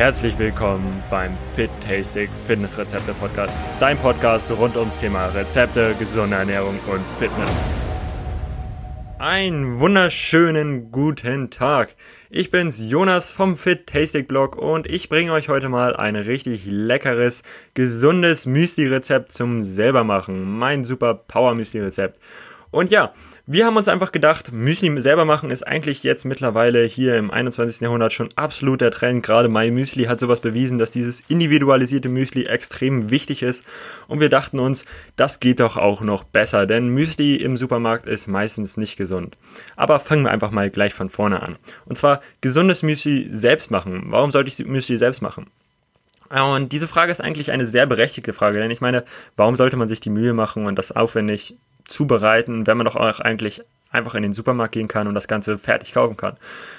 herzlich willkommen beim Fit Tastic Fitness Rezepte Podcast. Dein Podcast rund ums Thema Rezepte, gesunde Ernährung und Fitness. Einen wunderschönen guten Tag. Ich bin's Jonas vom Fit Tastic Blog und ich bringe euch heute mal ein richtig leckeres, gesundes Müsli Rezept zum selber machen. Mein super Power Müsli Rezept. Und ja, wir haben uns einfach gedacht, Müsli selber machen ist eigentlich jetzt mittlerweile hier im 21. Jahrhundert schon absolut der Trend. Gerade My Müsli hat sowas bewiesen, dass dieses individualisierte Müsli extrem wichtig ist. Und wir dachten uns, das geht doch auch noch besser, denn Müsli im Supermarkt ist meistens nicht gesund. Aber fangen wir einfach mal gleich von vorne an. Und zwar gesundes Müsli selbst machen. Warum sollte ich Müsli selbst machen? Und diese Frage ist eigentlich eine sehr berechtigte Frage, denn ich meine, warum sollte man sich die Mühe machen und das aufwendig zubereiten, wenn man doch auch eigentlich einfach in den Supermarkt gehen kann und das Ganze fertig kaufen kann.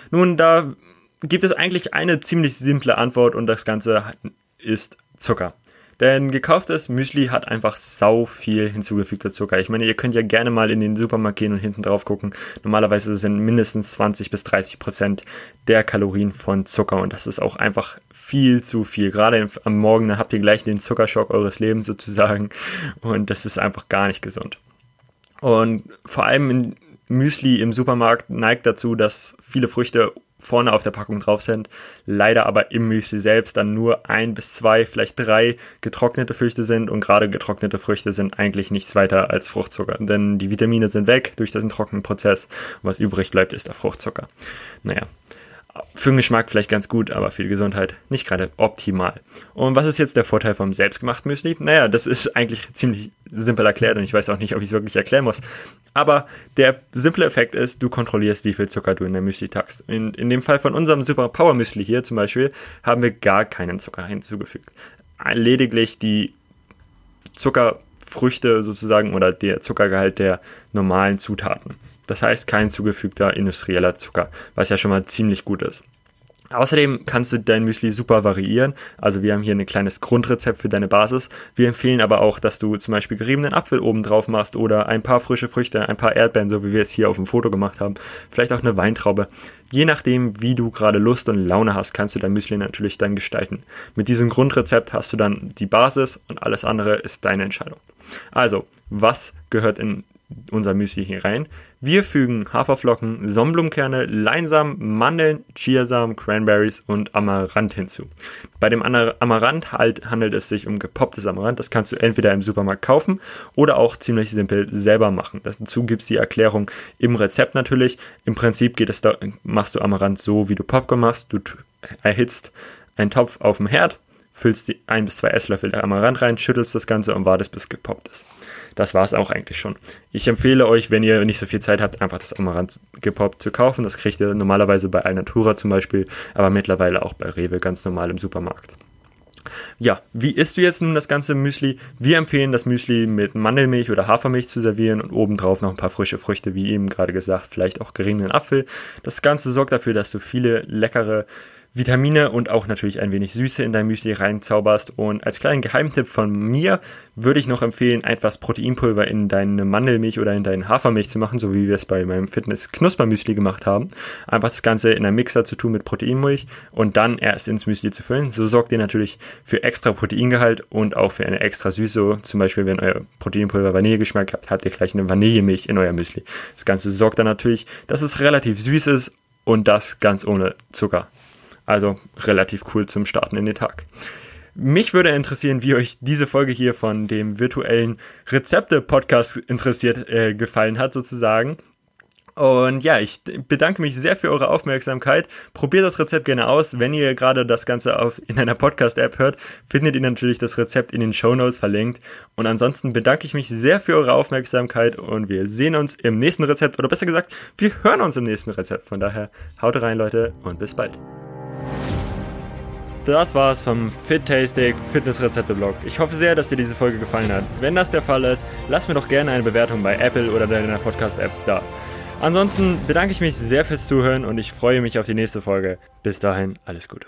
Nun, da gibt es eigentlich eine ziemlich simple Antwort und das Ganze ist Zucker. Denn gekauftes Müsli hat einfach sau viel hinzugefügter Zucker. Ich meine, ihr könnt ja gerne mal in den Supermarkt gehen und hinten drauf gucken. Normalerweise sind mindestens 20 bis 30 Prozent der Kalorien von Zucker und das ist auch einfach viel zu viel. Gerade am Morgen, dann habt ihr gleich den Zuckerschock eures Lebens sozusagen und das ist einfach gar nicht gesund. Und vor allem Müsli im Supermarkt neigt dazu, dass viele Früchte vorne auf der Packung drauf sind, leider aber im Müsli selbst dann nur ein bis zwei, vielleicht drei getrocknete Früchte sind und gerade getrocknete Früchte sind eigentlich nichts weiter als Fruchtzucker, denn die Vitamine sind weg durch diesen trockenen Prozess und was übrig bleibt ist der Fruchtzucker. Naja, für den Geschmack vielleicht ganz gut, aber für die Gesundheit nicht gerade optimal. Und was ist jetzt der Vorteil vom selbstgemachten Müsli? Naja, das ist eigentlich ziemlich simpel erklärt und ich weiß auch nicht, ob ich es wirklich erklären muss. Aber der simple Effekt ist, du kontrollierst, wie viel Zucker du in der Müsli tackst. In, in dem Fall von unserem Super Power Müsli hier zum Beispiel haben wir gar keinen Zucker hinzugefügt. Lediglich die Zuckerfrüchte sozusagen oder der Zuckergehalt der normalen Zutaten. Das heißt kein zugefügter industrieller Zucker, was ja schon mal ziemlich gut ist. Außerdem kannst du dein Müsli super variieren. Also wir haben hier ein kleines Grundrezept für deine Basis. Wir empfehlen aber auch, dass du zum Beispiel geriebenen Apfel oben drauf machst oder ein paar frische Früchte, ein paar Erdbeeren, so wie wir es hier auf dem Foto gemacht haben. Vielleicht auch eine Weintraube. Je nachdem, wie du gerade Lust und Laune hast, kannst du dein Müsli natürlich dann gestalten. Mit diesem Grundrezept hast du dann die Basis und alles andere ist deine Entscheidung. Also, was gehört in unser Müsli hier rein. Wir fügen Haferflocken, Sonnenblumenkerne, Leinsamen, Mandeln, Chiasamen, Cranberries und Amaranth hinzu. Bei dem Amaranth halt handelt es sich um gepopptes Amaranth. Das kannst du entweder im Supermarkt kaufen oder auch ziemlich simpel selber machen. Dazu gibt es die Erklärung im Rezept natürlich. Im Prinzip geht es da, machst du Amaranth so, wie du Popcorn machst. Du erhitzt einen Topf auf dem Herd, füllst die ein bis zwei Esslöffel Amaranth rein, schüttelst das Ganze und wartest, bis gepoppt ist das war es auch eigentlich schon. Ich empfehle euch, wenn ihr nicht so viel Zeit habt, einfach das Amaranth gepoppt zu kaufen. Das kriegt ihr normalerweise bei Alnatura zum Beispiel, aber mittlerweile auch bei Rewe ganz normal im Supermarkt. Ja, wie isst du jetzt nun das ganze Müsli? Wir empfehlen das Müsli mit Mandelmilch oder Hafermilch zu servieren und obendrauf noch ein paar frische Früchte, wie eben gerade gesagt, vielleicht auch geriebenen Apfel. Das Ganze sorgt dafür, dass du viele leckere Vitamine und auch natürlich ein wenig Süße in dein Müsli reinzauberst. Und als kleinen Geheimtipp von mir würde ich noch empfehlen, etwas Proteinpulver in deine Mandelmilch oder in deine Hafermilch zu machen, so wie wir es bei meinem Fitness Knuspermüsli gemacht haben. Einfach das Ganze in einem Mixer zu tun mit Proteinmilch und dann erst ins Müsli zu füllen. So sorgt ihr natürlich für extra Proteingehalt und auch für eine extra Süße. Zum Beispiel, wenn euer Proteinpulver Vanillegeschmack habt, habt ihr gleich eine Vanillemilch in euer Müsli. Das Ganze sorgt dann natürlich, dass es relativ süß ist und das ganz ohne Zucker. Also relativ cool zum Starten in den Tag. Mich würde interessieren, wie euch diese Folge hier von dem virtuellen Rezepte-Podcast interessiert äh, gefallen hat, sozusagen. Und ja, ich bedanke mich sehr für eure Aufmerksamkeit. Probiert das Rezept gerne aus. Wenn ihr gerade das Ganze auf, in einer Podcast-App hört, findet ihr natürlich das Rezept in den Show Notes verlinkt. Und ansonsten bedanke ich mich sehr für eure Aufmerksamkeit und wir sehen uns im nächsten Rezept. Oder besser gesagt, wir hören uns im nächsten Rezept. Von daher, haut rein, Leute, und bis bald. Das war's vom Fit Tastic Fitness Rezepte Blog. Ich hoffe sehr, dass dir diese Folge gefallen hat. Wenn das der Fall ist, lass mir doch gerne eine Bewertung bei Apple oder deiner Podcast App da. Ansonsten bedanke ich mich sehr fürs Zuhören und ich freue mich auf die nächste Folge. Bis dahin, alles Gute.